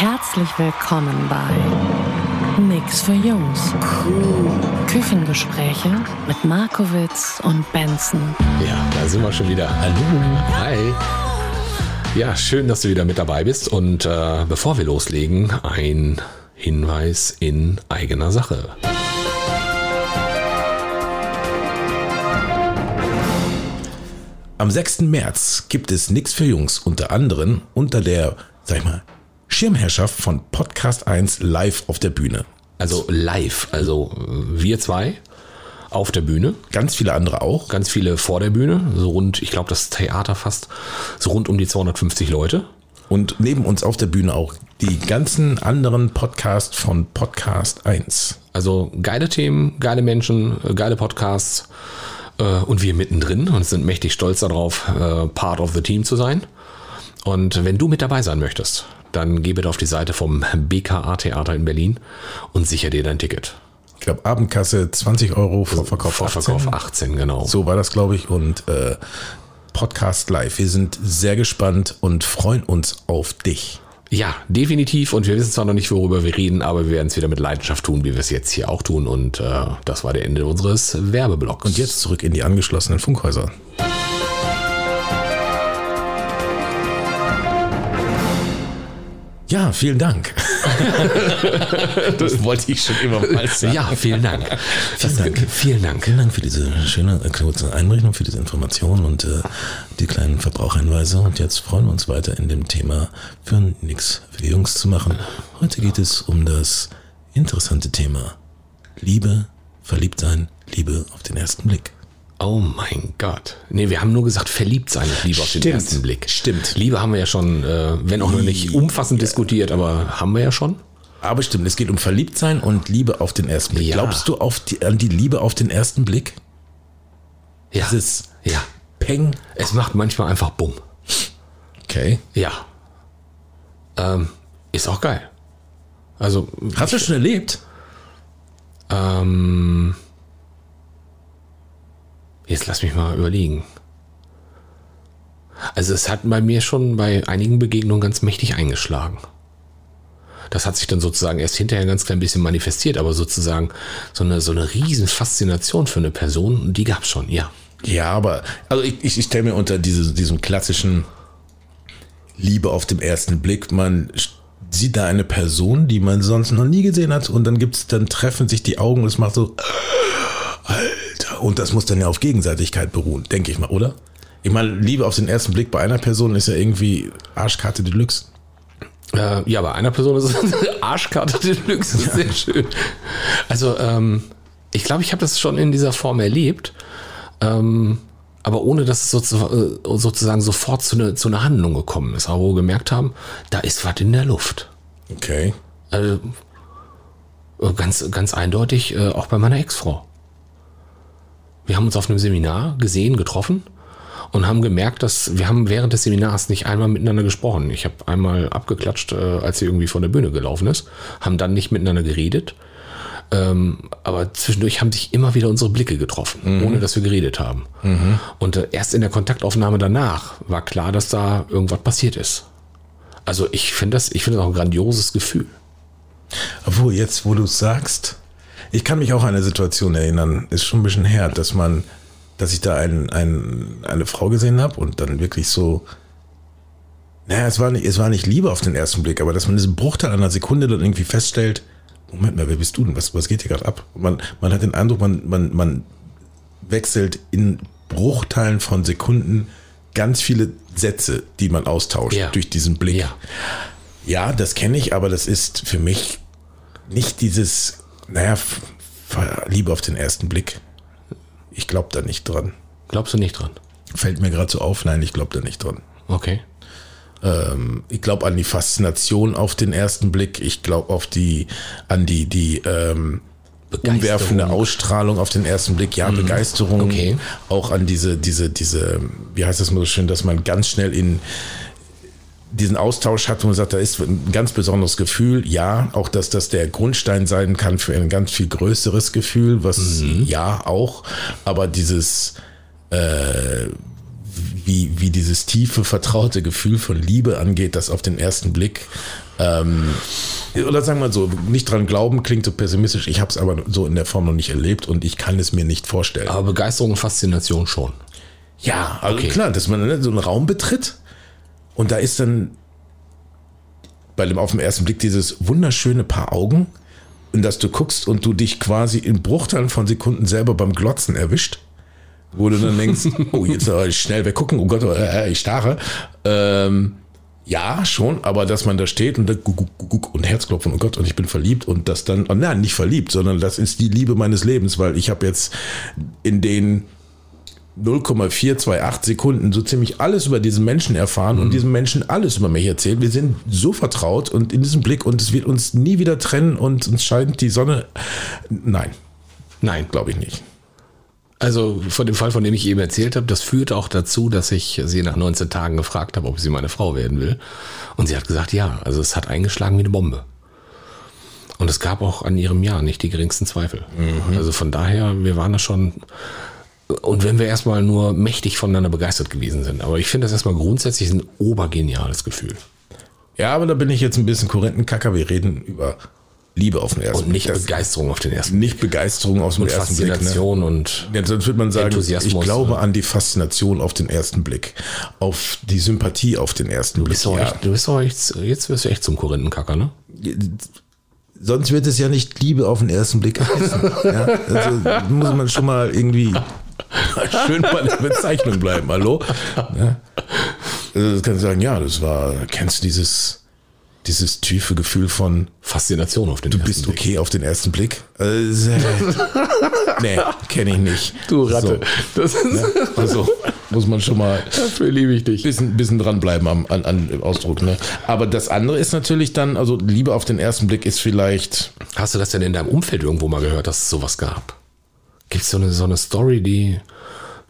Herzlich willkommen bei Nix für Jungs. Küchengespräche mit Markowitz und Benson. Ja, da sind wir schon wieder. Hallo. Hi. Ja, schön, dass du wieder mit dabei bist. Und äh, bevor wir loslegen, ein Hinweis in eigener Sache. Am 6. März gibt es Nix für Jungs, unter anderem unter der, sag ich mal, Schirmherrschaft von Podcast 1 live auf der Bühne. Also live, also wir zwei auf der Bühne. Ganz viele andere auch. Ganz viele vor der Bühne, so rund, ich glaube, das Theater fast so rund um die 250 Leute. Und neben uns auf der Bühne auch die ganzen anderen Podcasts von Podcast 1. Also geile Themen, geile Menschen, äh, geile Podcasts äh, und wir mittendrin und sind mächtig stolz darauf, äh, Part of the Team zu sein. Und wenn du mit dabei sein möchtest, dann geh bitte auf die Seite vom BKA Theater in Berlin und sicher dir dein Ticket. Ich glaube, Abendkasse 20 Euro, Vorverkauf, Vorverkauf 18. 18, genau. So war das, glaube ich. Und äh, Podcast live. Wir sind sehr gespannt und freuen uns auf dich. Ja, definitiv. Und wir wissen zwar noch nicht, worüber wir reden, aber wir werden es wieder mit Leidenschaft tun, wie wir es jetzt hier auch tun. Und äh, das war der Ende unseres Werbeblocks. Und jetzt zurück in die angeschlossenen Funkhäuser. Ja, vielen Dank. das wollte ich schon immer mal sagen. Ja, vielen Dank. Vielen Dank. Vielen Dank. Vielen Dank für diese schöne äh, kurze Einrichtung, für diese Informationen und äh, die kleinen Verbrauchhinweise. Und jetzt freuen wir uns weiter in dem Thema für nix für die Jungs zu machen. Heute geht es um das interessante Thema Liebe, Verliebtsein, Liebe auf den ersten Blick. Oh mein Gott. Nee, wir haben nur gesagt, verliebt sein mit Liebe auf den Stimmt. ersten Blick. Stimmt. Liebe haben wir ja schon, äh, wenn auch noch nicht umfassend diskutiert, aber haben wir ja schon. Aber stimmt, es geht um Verliebtsein und Liebe auf den ersten Blick. Ja. Glaubst du auf die, an die Liebe auf den ersten Blick? Ja. Dieses ja. Peng. Es macht manchmal einfach Bumm. Okay. Ja. Ähm, ist auch geil. Also, Hast du schon erlebt? ähm, jetzt lass mich mal überlegen. Also es hat bei mir schon bei einigen Begegnungen ganz mächtig eingeschlagen. Das hat sich dann sozusagen erst hinterher ganz klein bisschen manifestiert, aber sozusagen so eine, so eine riesen Faszination für eine Person, die gab's schon, ja. Ja, aber also ich, ich, ich stelle mir unter diese, diesem klassischen Liebe auf den ersten Blick, man sieht da eine Person, die man sonst noch nie gesehen hat und dann gibt's, dann treffen sich die Augen und es macht so, Alter, und das muss dann ja auf Gegenseitigkeit beruhen, denke ich mal, oder? Ich meine, Liebe auf den ersten Blick bei einer Person ist ja irgendwie Arschkarte Deluxe. Äh, ja, bei einer Person ist es Arschkarte Deluxe, ist sehr schön. Also, ähm, ich glaube, ich habe das schon in dieser Form erlebt, ähm, aber ohne dass es äh, sozusagen sofort zu, ne, zu einer Handlung gekommen ist, aber wo wir gemerkt haben, da ist was in der Luft. Okay. Also, ganz, ganz eindeutig äh, auch bei meiner Ex-Frau. Wir haben uns auf einem Seminar gesehen, getroffen und haben gemerkt, dass wir haben während des Seminars nicht einmal miteinander gesprochen. Ich habe einmal abgeklatscht, äh, als sie irgendwie von der Bühne gelaufen ist, haben dann nicht miteinander geredet. Ähm, aber zwischendurch haben sich immer wieder unsere Blicke getroffen, ohne dass wir geredet haben. Und äh, erst in der Kontaktaufnahme danach war klar, dass da irgendwas passiert ist. Also ich finde das, ich finde das auch ein grandioses Gefühl. Obwohl, jetzt, wo du es sagst, ich kann mich auch an eine Situation erinnern, ist schon ein bisschen her, dass man, dass ich da ein, ein, eine Frau gesehen habe und dann wirklich so, naja, es war, nicht, es war nicht Liebe auf den ersten Blick, aber dass man diesen Bruchteil einer Sekunde dann irgendwie feststellt, Moment mal, wer bist du denn? Was, was geht hier gerade ab? Man, man hat den Eindruck, man, man, man wechselt in Bruchteilen von Sekunden ganz viele Sätze, die man austauscht Ja. durch diesen Blick. Ja. Ja, das kenne ich, aber das ist für mich nicht dieses, naja, Liebe auf den ersten Blick. Ich glaube da nicht dran. Glaubst du nicht dran? Fällt mir gerade so auf, nein, ich glaube da nicht dran. Okay. ähm, ich glaube an die Faszination auf den ersten Blick. Ich glaube auf die, an die, die, ähm, umwerfende Ausstrahlung auf den ersten Blick, ja, Begeisterung, Okay. auch an diese, diese, diese, wie heißt das mal so schön, dass man ganz schnell in diesen Austausch hat, man sagt, da ist ein ganz besonderes Gefühl, ja, auch dass das der Grundstein sein kann für ein ganz viel größeres Gefühl, was ja auch, aber dieses äh, wie, wie dieses tiefe, vertraute Gefühl von Liebe angeht, das auf den ersten Blick ähm, oder sagen wir so, nicht dran glauben klingt so pessimistisch. Ich habe es aber so in der Form noch nicht erlebt und ich kann es mir nicht vorstellen. Aber Begeisterung und Faszination schon. Ja, also Okay. klar, dass man ne, so einen Raum betritt und da ist dann bei dem auf den ersten Blick dieses wunderschöne Paar Augen und dass du guckst und du dich quasi in Bruchteilen von Sekunden selber beim Glotzen erwischt, wo du dann denkst, oh, jetzt soll ich schnell weggucken, oh Gott, äh, ich starre. Ähm, ja, schon, aber dass man da steht und, da guck, guck, guck, guck und Herzklopfen, oh Gott, und ich bin verliebt und das dann, oh nein, nicht verliebt, sondern das ist die Liebe meines Lebens, weil ich habe jetzt in den 0,428 Sekunden so ziemlich alles über diesen Menschen erfahren und diesem Menschen alles über mich erzählt. Wir sind so vertraut und in diesem Blick und es wird uns nie wieder trennen und uns scheint die Sonne. Nein, Nein. glaube ich nicht. Also von dem Fall, von dem ich eben erzählt habe, das führt auch dazu, dass ich sie nach 19 Tagen gefragt habe, ob sie meine Frau werden will. Und sie hat gesagt, ja. Also es hat eingeschlagen wie eine Bombe. Und es gab auch an ihrem Ja nicht die geringsten Zweifel. Also von daher, wir waren da schon. Und wenn wir erstmal nur mächtig voneinander begeistert gewesen sind. Aber ich finde das erstmal grundsätzlich ein obergeniales Gefühl. Ja, aber da bin ich jetzt ein bisschen Korrentenkacker. Wir reden über Liebe auf den ersten Und nicht Blick. Das- Begeisterung auf den ersten nicht Begeisterung aus dem und ersten Blick. Ne? Faszination und Ja, sonst würde man sagen, Enthusiasmus, ich glaube ne? an die Faszination auf den ersten Blick, auf die Sympathie auf den ersten du Blick. Ja. echt, du bist doch echt, jetzt wirst du echt zum Korinthenkacker, ne? Sonst wird es ja nicht Liebe auf den ersten Blick heißen. ja, also muss man schon mal irgendwie schön bei der Bezeichnung bleiben. Hallo? Also das kannst du sagen, ja, das war, kennst du dieses, dieses tiefe Gefühl von, Faszination auf den du bist okay auf den ersten Blick? Also, nee, kenne ich nicht. Du Ratte. So, Das ist, also muss man schon mal dafür liebe ich dich. bisschen, bisschen dranbleiben am an, an dem Ausdruck. Ne? Aber das andere ist natürlich dann, also Liebe auf den ersten Blick ist vielleicht, Hast du das denn in deinem Umfeld irgendwo mal gehört, dass es sowas gab? Gibt es so eine, so eine Story, die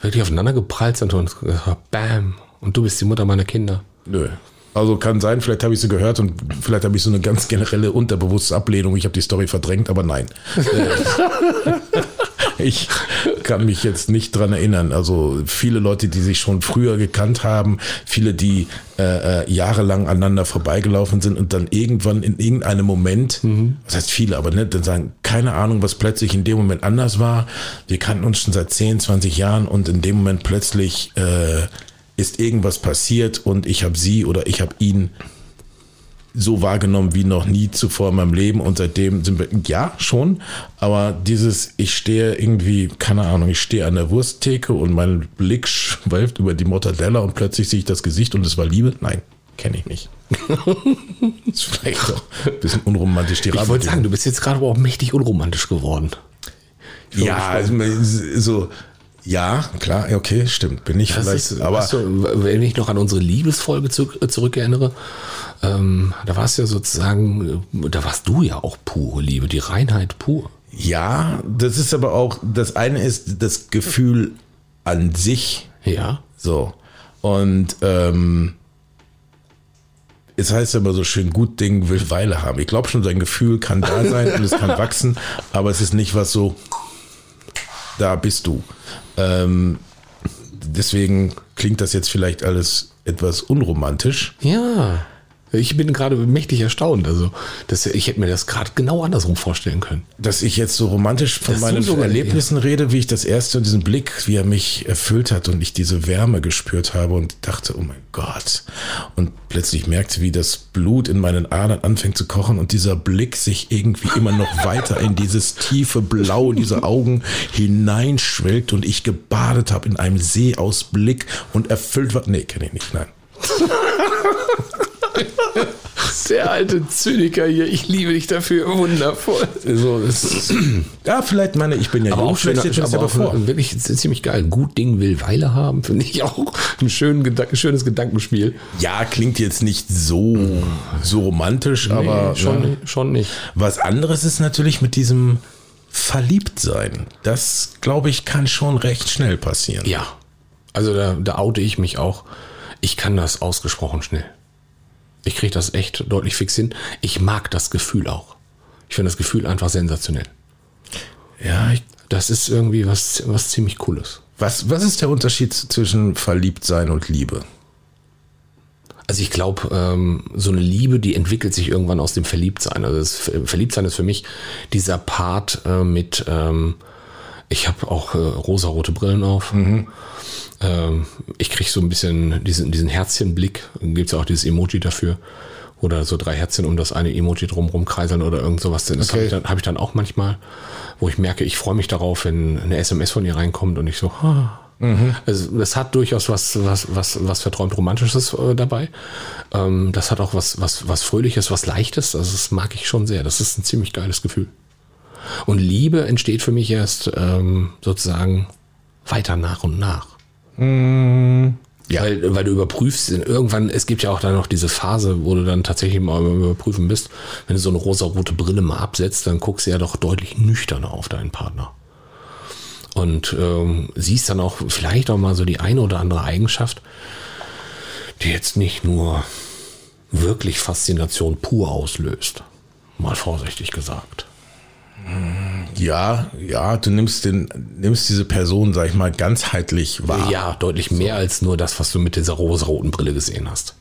wirklich aufeinander geprallt sind und äh, bam, und du bist die Mutter meiner Kinder? nö. Also kann sein, vielleicht habe ich sie gehört und vielleicht habe ich so eine ganz generelle unterbewusste Ablehnung. Ich habe die Story verdrängt, aber nein. Ich kann mich jetzt nicht dran erinnern. Also viele Leute, die sich schon früher gekannt haben, viele, die äh, äh, jahrelang aneinander vorbeigelaufen sind und dann irgendwann in irgendeinem Moment, was heißt viele, aber ne, dann sagen, keine Ahnung, was plötzlich in dem Moment anders war. Wir kannten uns schon seit 10, 20 Jahren und in dem Moment plötzlich äh, ist irgendwas passiert und ich habe sie oder ich habe ihn so wahrgenommen wie noch nie zuvor in meinem Leben und seitdem sind wir, ja, schon, aber dieses, ich stehe irgendwie, keine Ahnung, ich stehe an der Wursttheke und mein Blick schweift über die Mortadella und plötzlich sehe ich das Gesicht und es war Liebe? Nein, kenne ich nicht. ist vielleicht doch ein bisschen unromantisch die Ich wollte sagen, du bist jetzt gerade aber auch mächtig unromantisch geworden. Ja, also, so, ja, klar, okay, stimmt, bin ich Das vielleicht, ist, aber du, wenn ich noch an unsere Liebesfolge zu, äh, zurückerinnere, ähm, da warst ja sozusagen, äh, da warst du ja auch pure Liebe, die Reinheit pur. ja, das ist aber auch, das eine ist das Gefühl an sich, Ja. So. Und ähm, es heißt immer so schön, gut Ding will Weile haben. Ich glaube schon, sein Gefühl kann da sein und es kann wachsen, aber es ist nicht was so, da bist du. Ähm, deswegen klingt das jetzt vielleicht alles etwas unromantisch. Ja. Ich bin gerade mächtig erstaunt. Also, das, ich hätte mir das gerade genau andersrum vorstellen können. Dass ich jetzt so romantisch von Das meinen so Erlebnissen rede, wie ich das erste, diesen Blick, wie er mich erfüllt hat und ich diese Wärme gespürt habe und dachte, oh mein Gott. Und plötzlich merkte, wie das Blut in meinen Adern anfängt zu kochen und dieser Blick sich irgendwie immer noch weiter in dieses tiefe Blau dieser Augen hineinschwelgt und ich gebadet habe in einem See aus Blick und erfüllt war. Nee, kenne ich nicht, nein. Der alte Zyniker hier, ich liebe dich dafür, wundervoll. So, ja, vielleicht meine, ich bin ja Aber jung, auch, mir aber ja auch bevor. wirklich ziemlich geil. Gut Ding will Weile haben, finde ich auch ein schön, schönes Gedankenspiel. Ja, klingt jetzt nicht so, so romantisch, aber Nee, schon, ja. nicht- schon nicht. was anderes ist natürlich mit diesem Verliebtsein. Das, glaube ich, kann schon recht schnell passieren. Ja, also da, da oute ich mich auch. Ich kann das ausgesprochen schnell. Ich kriege das echt deutlich fix hin. Ich mag das Gefühl auch. Ich finde das Gefühl einfach sensationell. Ja, ich, Das ist irgendwie was, was ziemlich Cooles. was, was ist der Unterschied zwischen Verliebtsein und Liebe? Also ich glaube, ähm, so eine Liebe, die entwickelt sich irgendwann aus dem Verliebtsein. Also das Verliebtsein ist für mich dieser Part äh, mit, ähm, ich habe auch äh, rosarote Brillen auf. Ähm, ich kriege so ein bisschen diesen, diesen Herzchenblick. Gibt es ja auch dieses Emoji dafür. Oder so drei Herzchen um das eine Emoji drumherum kreiseln oder irgend sowas. Das Okay. habe ich, dann- hab ich dann auch manchmal, wo ich merke, ich freue mich darauf, wenn eine SMS von ihr reinkommt und ich so, ah. Also das hat durchaus was, was, was, was verträumt Romantisches äh, dabei. Ähm, das hat auch was, was, was Fröhliches, was Leichtes. Also das mag ich schon sehr. Das ist ein ziemlich geiles Gefühl. Und Liebe entsteht für mich erst ähm, sozusagen weiter nach und nach. Ja. Weil, weil du überprüfst, irgendwann, es gibt ja auch dann noch diese Phase, wo du dann tatsächlich mal überprüfen bist, wenn du so eine rosa-rote Brille mal absetzt, dann guckst du ja doch deutlich nüchterner auf deinen Partner. Und ähm, siehst dann auch vielleicht auch mal so die eine oder andere Eigenschaft, die jetzt nicht nur wirklich Faszination pur auslöst. Mal vorsichtig gesagt. Ja, ja, du nimmst den, nimmst diese Person, sag ich mal, ganzheitlich wahr. Ja, deutlich mehr als nur das, was du mit dieser rosa-roten Brille gesehen hast.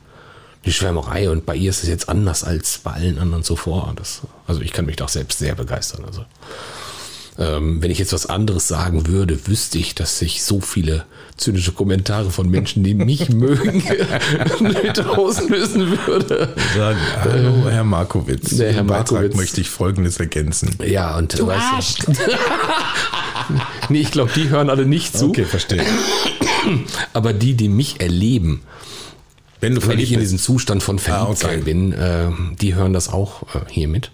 Die Schwärmerei und bei ihr ist es jetzt anders als bei allen anderen zuvor. Das, also ich kann mich doch selbst sehr begeistern. Also ähm, wenn ich jetzt was anderes sagen würde, wüsste ich, dass ich so viele zynische Kommentare von Menschen, die mich mögen, mit auslösen würde. Sagen, hallo, Herr Markowitz. Der Herr Beitrag Markowitz. möchte ich Folgendes ergänzen. Ja, und du weißt du, Nee, ich glaube, die hören alle nicht zu. Okay, verstehe. Aber die, die mich erleben, Wenn du wenn ich in diesem Zustand von Verliebtsein Ah, okay. bin, äh, die hören das auch äh, hier mit.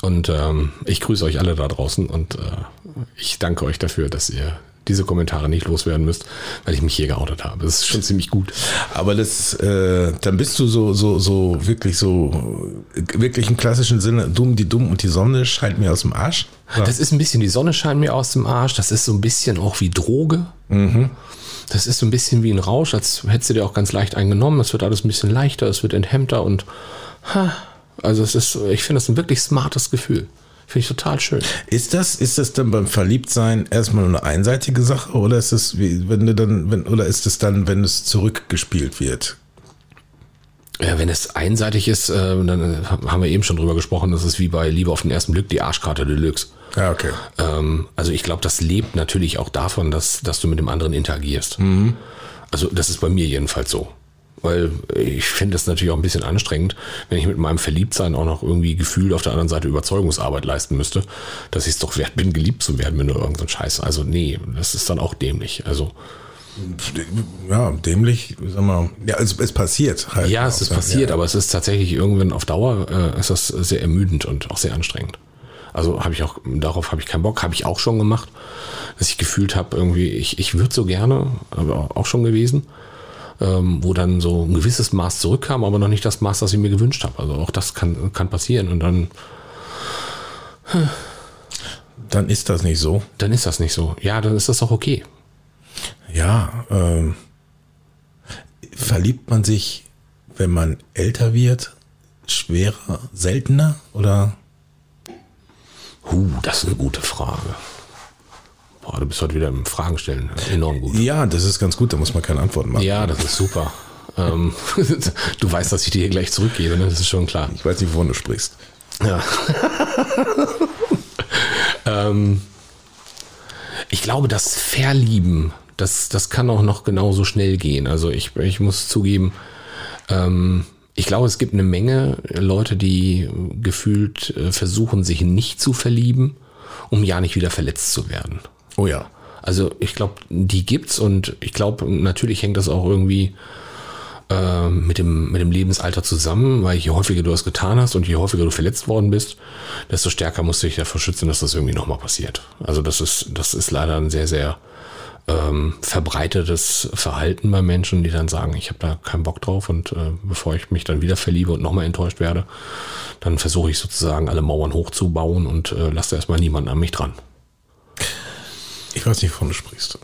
Und ähm, ich grüße euch alle da draußen und äh, ich danke euch dafür, dass ihr diese Kommentare nicht loswerden müsst, weil ich mich hier geoutet habe. Das ist schon ziemlich gut. Aber das, äh, dann bist du so, so, so wirklich so, wirklich im klassischen Sinne, dumm, die dumm und die Sonne scheint mir aus dem Arsch. Ja. Das ist ein bisschen, die Sonne scheint mir aus dem Arsch. Das ist so ein bisschen auch wie Droge. Das ist so ein bisschen wie ein Rausch, als hättest du dir auch ganz leicht eingenommen. Es wird alles ein bisschen leichter, es wird enthemmter und ha, also es ist, ich finde das ein wirklich smartes Gefühl. Finde ich total schön. Ist das, ist das dann beim Verliebtsein erstmal eine einseitige Sache oder ist es, wie, wenn du dann, wenn, oder ist es dann, wenn es zurückgespielt wird? Ja, wenn es einseitig ist, äh, dann äh, haben wir eben schon drüber gesprochen, das ist wie bei Liebe auf den ersten Blick die Arschkarte Deluxe. Ja, okay. Ähm, also ich glaube, das lebt natürlich auch davon, dass, dass du mit dem anderen interagierst. Also das ist bei mir jedenfalls so. Weil ich finde es natürlich auch ein bisschen anstrengend, wenn ich mit meinem Verliebtsein auch noch irgendwie gefühlt auf der anderen Seite Überzeugungsarbeit leisten müsste, dass ich es doch wert bin, geliebt zu werden, wenn nur irgendein Scheiß. Also nee, das ist dann auch dämlich. Also Ja, dämlich, sag mal, ja, es, es passiert halt. ja, es ist passiert, Ja. aber es ist tatsächlich irgendwann auf Dauer äh, ist das sehr ermüdend und auch sehr anstrengend. Also habe ich auch, darauf habe ich keinen Bock, habe ich auch schon gemacht, dass ich gefühlt habe, irgendwie, ich, ich würde so gerne, aber auch schon gewesen, ähm, wo dann so ein gewisses Maß zurückkam, aber noch nicht das Maß, das ich mir gewünscht habe. Also auch das kann, kann passieren und dann, Dann ist das nicht so. dann ist das nicht so. Ja, dann ist das auch okay. Ja, ähm, verliebt man sich, wenn man älter wird, schwerer, seltener oder? Huh, das ist eine gute Frage. Boah, du bist heute wieder im Fragen stellen. Enorm gut. Ja, das ist ganz gut, da muss man keine Antworten machen. Ja, das ist super. ähm, du weißt, dass ich dir hier gleich zurückgebe, ne? das ist schon klar. Ich weiß nicht, wovon du sprichst. Ja. ähm, ich glaube, das Verlieben, das, das kann auch noch genauso schnell gehen. Also ich, ich muss zugeben, ähm, ich glaube, es gibt eine Menge Leute, die gefühlt äh, versuchen, sich nicht zu verlieben, um ja nicht wieder verletzt zu werden. Oh ja. Also ich glaube, die gibt's und ich glaube, natürlich hängt das auch irgendwie äh, mit, dem, mit dem Lebensalter zusammen, weil je häufiger du das getan hast und je häufiger du verletzt worden bist, desto stärker musst du dich davor schützen, dass das irgendwie nochmal passiert. Also das ist, das ist leider ein sehr, sehr ähm, verbreitetes Verhalten bei Menschen, die dann sagen, ich habe da keinen Bock drauf und äh, bevor ich mich dann wieder verliebe und nochmal enttäuscht werde, dann versuche ich sozusagen alle Mauern hochzubauen und äh, lasse erstmal niemanden an mich dran. Ich weiß nicht, wovon du sprichst.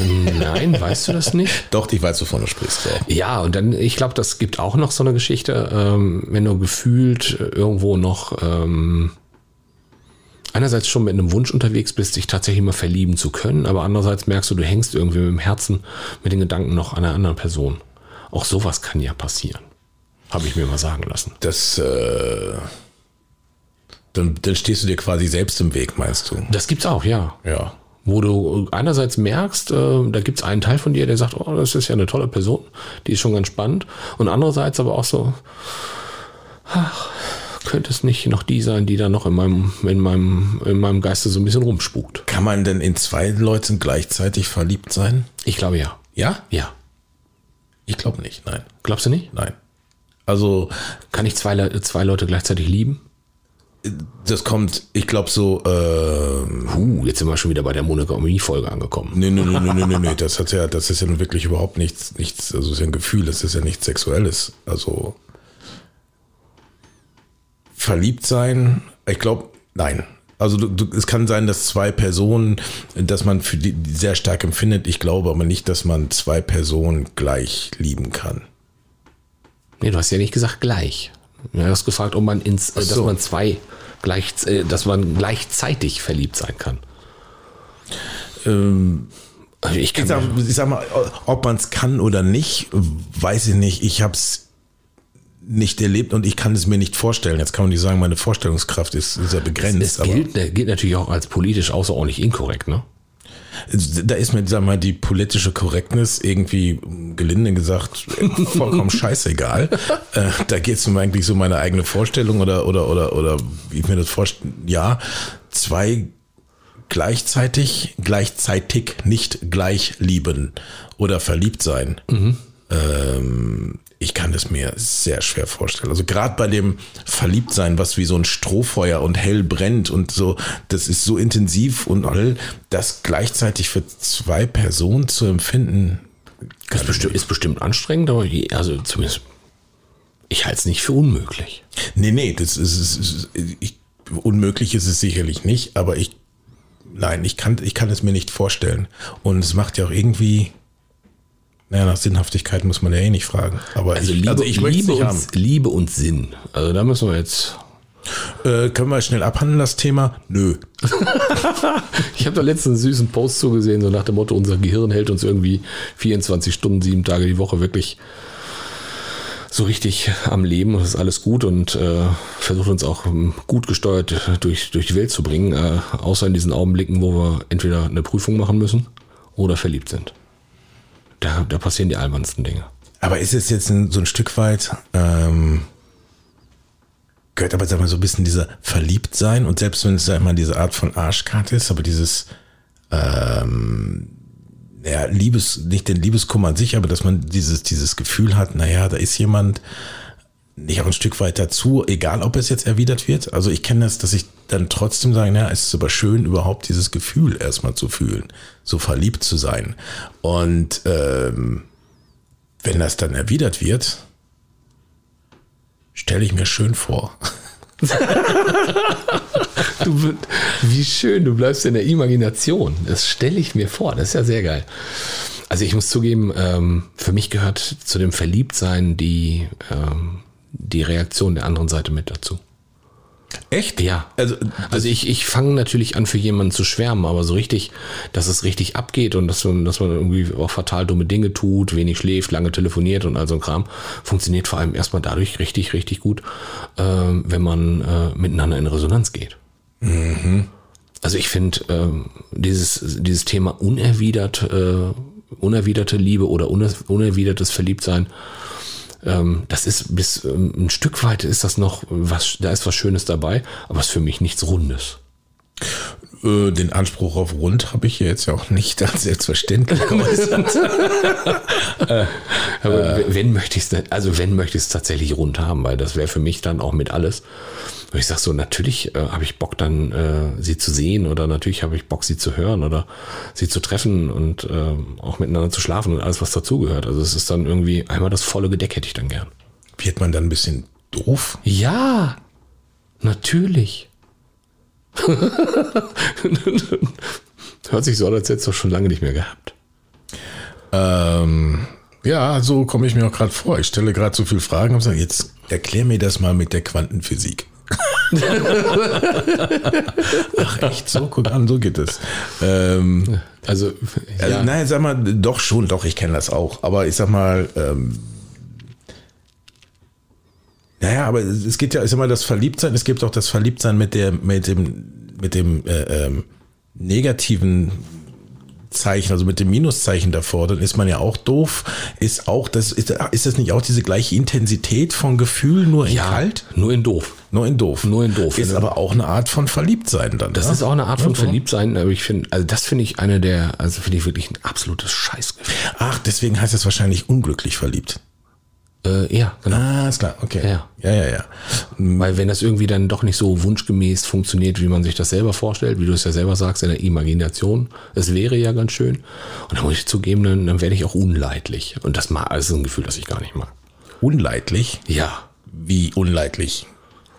Nein, weißt du das nicht? Doch, ich weiß, wovon du sprichst. Ja. Ja, und dann, ich glaube, das gibt auch noch so eine Geschichte, ähm, wenn du gefühlt irgendwo noch ähm, einerseits schon mit einem Wunsch unterwegs bist, dich tatsächlich mal verlieben zu können, aber andererseits merkst du, du hängst irgendwie mit dem Herzen, mit den Gedanken noch an einer anderen Person. Auch sowas kann ja passieren. Habe ich mir mal sagen lassen. Das, äh, dann, dann stehst du dir quasi selbst im Weg, meinst du? Das gibt's auch, ja. Ja. Wo du einerseits merkst, äh, da gibt's einen Teil von dir, der sagt, oh, das ist ja eine tolle Person, die ist schon ganz spannend. Und andererseits aber auch so, ach, könnte es nicht noch die sein, die da noch in meinem, in meinem, in meinem Geiste so ein bisschen rumspukt. Kann man denn in zwei Leuten gleichzeitig verliebt sein? Ich glaube ja. Ja? Ja. Ich glaube nicht, nein. Glaubst du nicht? Nein. Also, Kann ich zwei, zwei Leute gleichzeitig lieben? Das kommt, ich glaube so, äh, Puh, jetzt sind wir schon wieder bei der Monogamie-Folge angekommen. nee, nee, nee, nee, nee, nee, nee, das hat ja, das ist ja nun wirklich überhaupt nichts, nichts, also es ist ja ein Gefühl, das ist ja nichts Sexuelles. Also, verliebt sein, ich glaube, nein. Also du, du, es kann sein, dass zwei Personen, dass man für die die sehr stark empfindet. Ich glaube aber nicht, dass man zwei Personen gleich lieben kann. Nee, du hast ja nicht gesagt gleich. Du hast gefragt, ob man ins, äh, dass so. man zwei gleich, äh, dass man gleichzeitig verliebt sein kann. Also ich kann Ich sag, ich sag mal, ob man es kann oder nicht, weiß ich nicht. Ich habe es nicht erlebt und ich kann es mir nicht vorstellen. Jetzt kann man nicht sagen, meine Vorstellungskraft ist sehr begrenzt. es gilt, der gilt natürlich auch als politisch außerordentlich inkorrekt, ne? Da ist mir, sag mal, die politische Korrektness irgendwie, gelinde gesagt, vollkommen scheißegal. äh, da geht es um eigentlich so meine eigene Vorstellung oder, oder, oder, oder wie ich mir das vorstelle. Ja, zwei gleichzeitig, gleichzeitig nicht gleich lieben oder verliebt sein. Ähm, ich kann es mir sehr schwer vorstellen. Also gerade bei dem Verliebtsein, was wie so ein Strohfeuer und hell brennt und so, das ist so intensiv und all, das gleichzeitig für zwei Personen zu empfinden. Ist bestimmt, ist bestimmt anstrengend, aber je, also zumindest, ich halte es nicht für unmöglich. Nee, nee, das ist, ist, ist ich, unmöglich ist es sicherlich nicht, aber ich, nein, ich kann, ich kann es mir nicht vorstellen. Und es macht ja auch irgendwie, naja, nach Sinnhaftigkeit muss man ja eh nicht fragen. Aber Also ich, Liebe, also ich möchte Liebe, nicht haben. und, Liebe und Sinn. Also da müssen wir jetzt. Äh, können wir schnell abhandeln, das Thema? Nö. Ich habe da letztens einen süßen Post zugesehen, so nach dem Motto, unser Gehirn hält uns irgendwie 24 Stunden, sieben Tage die Woche wirklich so richtig am Leben. Das ist alles gut und äh, versucht uns auch ähm, gut gesteuert durch, durch die Welt zu bringen, äh, außer in diesen Augenblicken, wo wir entweder eine Prüfung machen müssen oder verliebt sind. Da, da passieren die albernsten Dinge. Aber ist es jetzt so ein Stück weit, ähm, gehört aber, sag mal, so ein bisschen dieser Verliebtsein und selbst wenn es, sag mal, diese Art von Arschkarte ist, aber dieses, ähm, ja, Liebes, nicht den Liebeskummer an sich, aber dass man dieses, dieses Gefühl hat, naja, da ist jemand, nicht auch ein Stück weit dazu, egal ob es jetzt erwidert wird. Also ich kenne das, dass ich dann trotzdem sage, naja, es ist aber schön, überhaupt dieses Gefühl erstmal zu fühlen, so verliebt zu sein. Und ähm, wenn das dann erwidert wird, stelle ich mir schön vor. Du, wie schön, du bleibst in der Imagination. Das stelle ich mir vor. Das ist ja sehr geil. Also ich muss zugeben, ähm, für mich gehört zu dem Verliebtsein die, ähm, die Reaktion der anderen Seite mit dazu. Echt? Ja. Also, Also ich, ich fange natürlich an, für jemanden zu schwärmen, aber so richtig, dass es richtig abgeht und dass man, dass man irgendwie auch fatal dumme Dinge tut, wenig schläft, lange telefoniert und all so ein Kram, funktioniert vor allem erstmal dadurch richtig, richtig gut, ähm, wenn man äh, miteinander in Resonanz geht. Also ich finde ähm, dieses, dieses Thema unerwidert, äh, unerwiderte Liebe oder uner, unerwidertes Verliebtsein, ähm, das ist bis ähm, ein Stück weit ist das noch was, da ist was Schönes dabei, aber es ist für mich nichts Rundes. Äh, den Anspruch auf rund habe ich jetzt ja auch nicht als selbstverständlich geäußert. Aber wenn möchte ich es, also wenn möchte ich es tatsächlich rund haben, weil das wäre für mich dann auch mit alles. Und ich sag so, natürlich äh, habe ich Bock dann äh, sie zu sehen oder natürlich habe ich Bock sie zu hören oder sie zu treffen und äh, auch miteinander zu schlafen und alles was dazugehört. Also es ist dann irgendwie einmal das volle Gedeck hätte ich dann gern. Wird man dann ein bisschen doof? Ja, natürlich. Hört sich so an, als hättest du schon lange nicht mehr gehabt. Ähm, ja, so komme ich mir auch gerade vor. Ich stelle gerade so viele Fragen und sage, jetzt erklär mir das mal mit der Quantenphysik. Ach echt, so guck an, so geht es. Ähm, Also, also, ja, nein, sag mal, doch schon, doch, ich kenne das auch. Aber ich sag mal, ähm, naja, aber es geht ja, ich sag mal, das Verliebtsein, es gibt auch das Verliebtsein mit der, mit dem, mit dem äh, ähm, negativen Zeichen, also mit dem Minuszeichen davor, dann ist man ja auch doof. Ist auch das, ist, ist das nicht auch diese gleiche Intensität von Gefühl, nur in ja, kalt? nur in doof. Nur in doof. Nur in doof. Ist aber auch eine Art von Verliebtsein dann. Das ja? ist auch eine Art von Ja. Verliebtsein, aber ich finde, also das finde ich eine der, also finde ich wirklich ein absolutes Scheißgefühl. Ach, deswegen heißt es wahrscheinlich unglücklich verliebt. Äh, ja, genau. Ah, ist klar, okay. Ja. ja, ja. ja. Weil wenn das irgendwie dann doch nicht so wunschgemäß funktioniert, wie man sich das selber vorstellt, wie du es ja selber sagst, in der Imagination, es wäre ja ganz schön. Und dann muss ich zugeben, dann, dann werde ich auch unleidlich. Und das mag, das ist ein Gefühl, das ich gar nicht mag. Unleidlich? Ja. Wie unleidlich?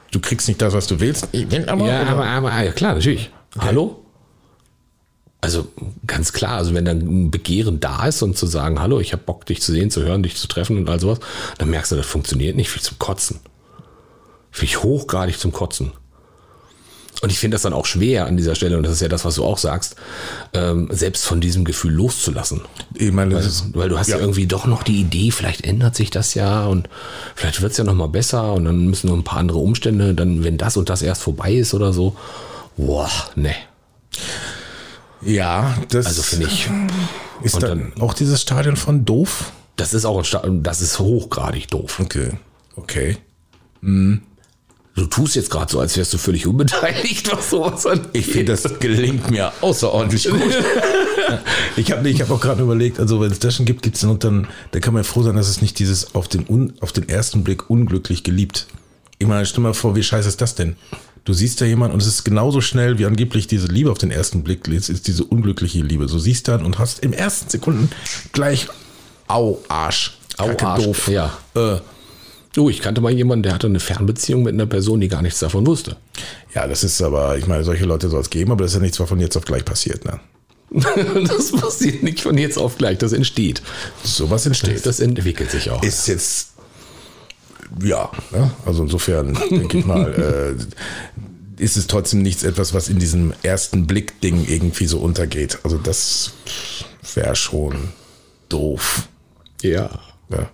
Du kriegst nicht das, was du willst? Ich will aber, Ja, aber, aber ja, klar, natürlich. Hallo? Also ganz klar, also wenn dann ein Begehren da ist und zu sagen, hallo, ich habe Bock, dich zu sehen, zu hören, dich zu treffen und all sowas, dann merkst du, das funktioniert nicht, viel zum Kotzen. Finde ich hochgradig zum Kotzen. Und ich finde das dann auch schwer an dieser Stelle, und das ist ja das, was du auch sagst, ähm, selbst von diesem Gefühl loszulassen. Ich meine, Weil, ist, weil du hast ja. irgendwie doch noch die Idee, vielleicht ändert sich das ja und vielleicht wird es ja noch mal besser und dann müssen noch ein paar andere Umstände, dann wenn das und das erst vorbei ist oder so. Boah, ne. Ja, das Also finde ich, ist und dann auch dieses Stadion von doof. das ist auch ein Sta- das ist hochgradig doof. Okay, okay. Du tust jetzt gerade so, als wärst du völlig unbeteiligt, was sowas angeht. Ich finde, das gelingt mir außerordentlich gut. ich habe ich hab auch gerade überlegt, also wenn es das schon gibt, gibt es und dann, da kann man ja froh sein, dass es nicht dieses auf den, un, auf den ersten Blick unglücklich geliebt. Ich meine, stell mal vor, wie scheiße ist das denn? Du siehst da jemanden und es ist genauso schnell wie angeblich diese Liebe auf den ersten Blick es ist diese unglückliche Liebe. So siehst dann und hast im ersten Sekunden gleich Au, Arsch. Au, Kacke, Arsch, doof. ja. Äh, Du, ich kannte mal jemanden, der hatte eine Fernbeziehung mit einer Person, die gar nichts davon wusste. ja, das ist aber, ich meine, solche Leute soll es geben, aber das ist ja nichts, was von jetzt auf gleich passiert. Ne? das passiert nicht von jetzt auf gleich, das entsteht. Sowas entsteht. Das entwickelt sich auch. ist jetzt ja, ne? also insofern denke ich mal, äh, ist es trotzdem nichts etwas, was in diesem ersten Blick-Ding irgendwie so untergeht. Also das wäre schon doof. ja. Ja.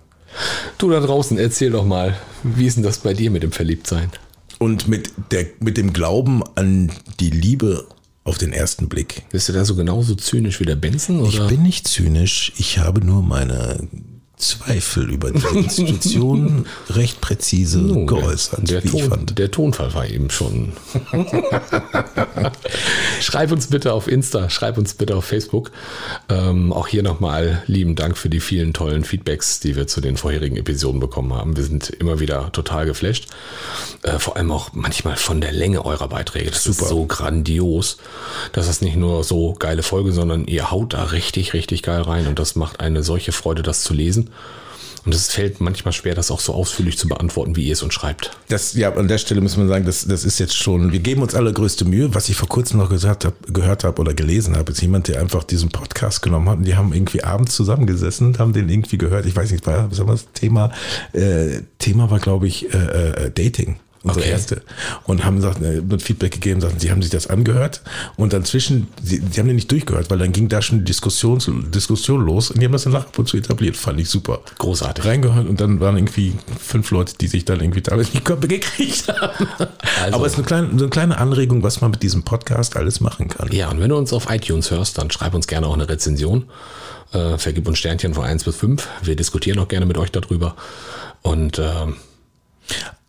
Du da draußen, erzähl doch mal, wie ist denn das bei dir mit dem Verliebtsein? Und mit, der, mit dem Glauben an die Liebe auf den ersten Blick. Bist du da so genauso zynisch wie der Benson? Oder? Ich bin nicht zynisch, ich habe nur meine Zweifel über die Institution recht präzise Oh, geäußert, der, wie ich Ton, fand. der Tonfall war eben schon. schreib uns bitte auf Insta, schreib uns bitte auf Facebook. Ähm, auch hier nochmal lieben Dank für die vielen tollen Feedbacks, die wir zu den vorherigen Episoden bekommen haben. Wir sind immer wieder total geflasht. Äh, vor allem auch manchmal von der Länge eurer Beiträge. Das ist so grandios. Das ist nicht nur so geile Folge, sondern ihr haut da richtig, richtig geil rein und das macht eine solche Freude, das zu lesen. Und es fällt manchmal schwer, das auch so ausführlich zu beantworten, wie ihr es uns schreibt. Das, ja, an der Stelle muss man sagen, das, das ist jetzt schon, wir geben uns allergrößte Mühe. Was ich vor kurzem noch gesagt hab, gehört habe oder gelesen habe, ist jemand, der einfach diesen Podcast genommen hat und die haben irgendwie abends zusammengesessen und haben den irgendwie gehört. Ich weiß nicht, was war das Thema? Äh, Thema war, glaube ich, äh, äh, Dating. Unsere Okay. erste. Und haben gesagt, äh, mit Feedback gegeben, sagten, sie haben sich das angehört und dann zwischen, sie, sie haben den nicht durchgehört, weil dann ging da schon Diskussion, Diskussion los und die haben das dann nach und zu etabliert. Fand ich super Großartig. reingehört und dann waren irgendwie fünf Leute, die sich dann irgendwie teilweise die Köpfe gekriegt haben. Also- Aber es ist eine kleine, so eine kleine Anregung, was man mit diesem Podcast alles machen kann. Ja, und wenn du uns auf iTunes hörst, dann schreib uns gerne auch eine Rezension. Äh, vergib uns Sternchen von 1 bis 5. Wir diskutieren auch gerne mit euch darüber. Und ähm,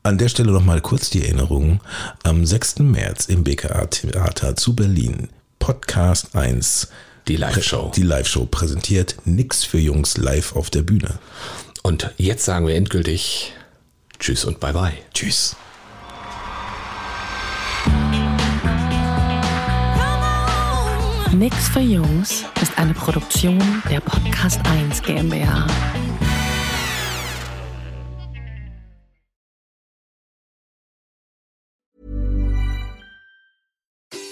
An der Stelle nochmal kurz die Erinnerung. Am 6. März im BKA Theater zu Berlin. Podcast 1. Die Live-Show. Die Live-Show präsentiert Nix für Jungs live auf der Bühne. Und jetzt sagen wir endgültig Tschüss und bye bye. Tschüss. Nix für Jungs ist eine Produktion der Podcast 1 GmbH.